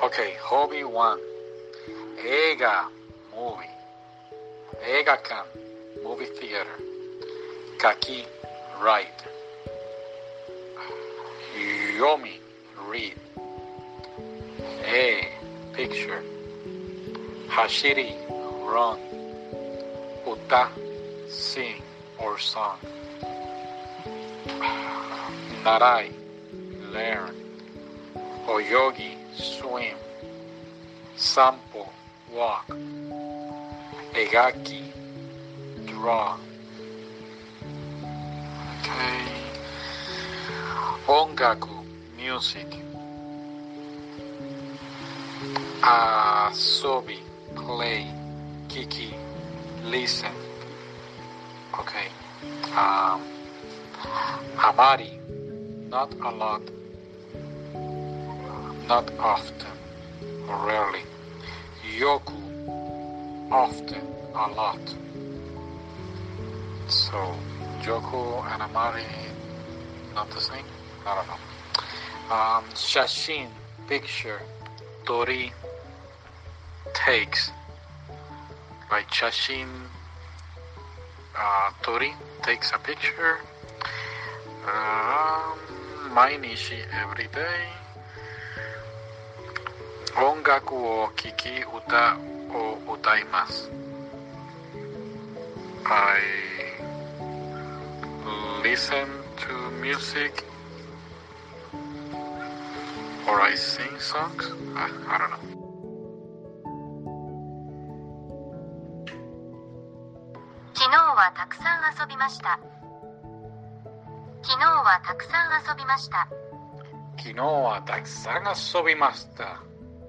Okay, hobby one. Ega movie. Ega can movie theater. Kaki ride. Yomi read. A picture. Hashiri run. Uta sing or song. Narai learn. Oyogi swim, sanpo, walk, egaki, draw. Okay. Ongaku, music. Asobi, play, kiki, listen. Okay. Um, amari, not a lot not often rarely. Yoku often a lot. So joku and amari not the same? I don't know. Um, shashin picture tori takes like shashin uh, tori takes a picture. Um, mainishi every day 音楽を聴き歌を歌います I listen to music or I sing songs I, I don't know 昨日はたくさん遊びました。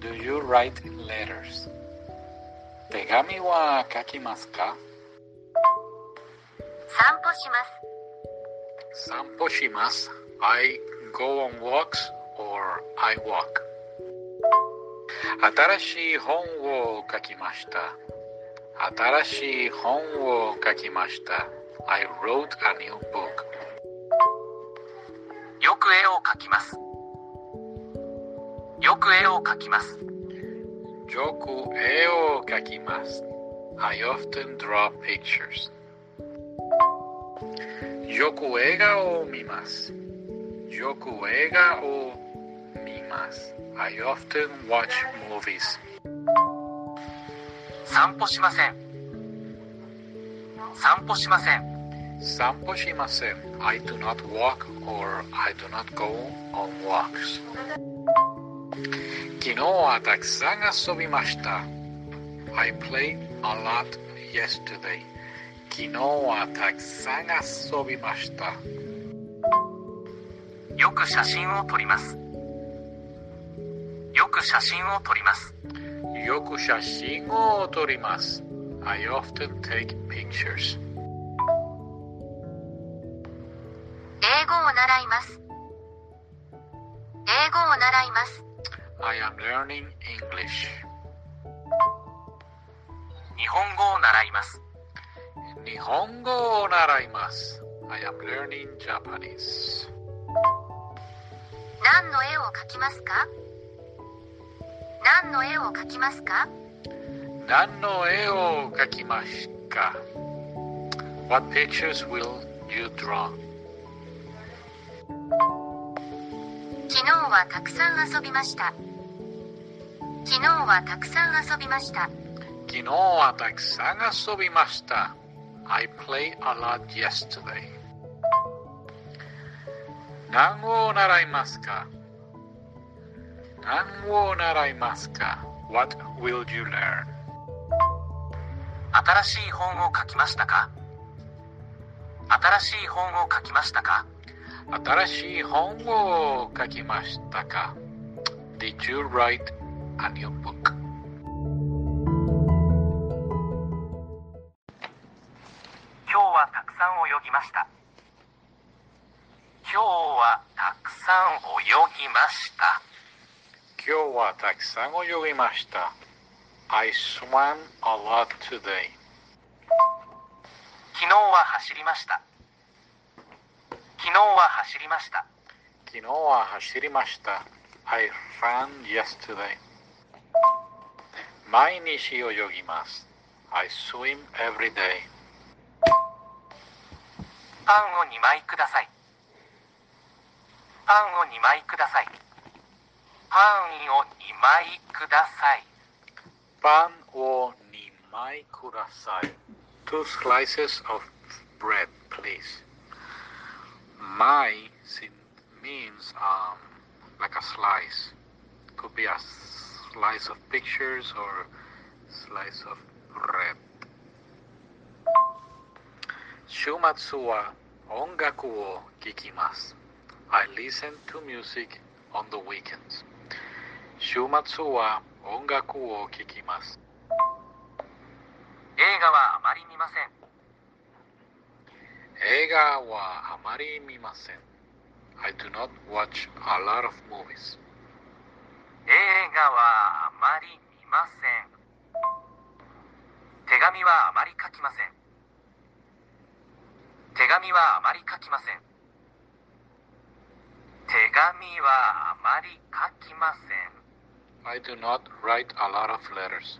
Do you write letters? 手紙は書きますか散歩します。散歩します。I go on walks or I walk. 新しい本を書きました。新しい本を書きました。I wrote a new book. よく絵を描きますよく絵を描きますよく絵を描きます。I often draw pictures. よく映画を見ます。よく映画を見ます。I often watch movies. 散歩しません散歩しません散歩しません。I do not walk or I do not go on walks. 昨日はたくさん遊びました。I played a lot yesterday. 昨日はたくさん遊びました。よく写真を撮りますよく写真を撮りますよく写真を撮ります。I often take pictures. 英語を習います。英語を習います。I am learning English. 日本語を習います日本語を習います。I am learning Japanese. 何の絵を描きますか何の絵を描きますか何の絵を描きますか What pictures will you draw? 昨日はたくさん遊びました昨日はたくさん遊びました昨日はたくさん遊びました。I played a lot yesterday. 何を習いますか？何を習いますか ?What will you learn? 新しい本を書きましたか？新しい本を書きましたか？新しい本を書きましたか ?Did you write and your book. I swam a lot today. 昨日は走りました。昨日は走りました。昨日は走りました。I ran yesterday. 毎日泳ぎます。I swim every day. パンを2枚ください。パンを2枚ください。パンを2枚ください。パンを2枚ください。Two slices of bread, please. Mai means um, like a slice. Could be a slice of pictures or slice of bread. 週末は音楽を聴きます。I listen to music on the weekends. 週末は音楽を聴きます。映画はあまり見ません映画はあまり見ません。I do not watch a lot of movies. 映画はあまり見ません。手紙はあまり書きません。手紙はあまり書きません。手紙はあまり書きません。I do not write a lot of letters.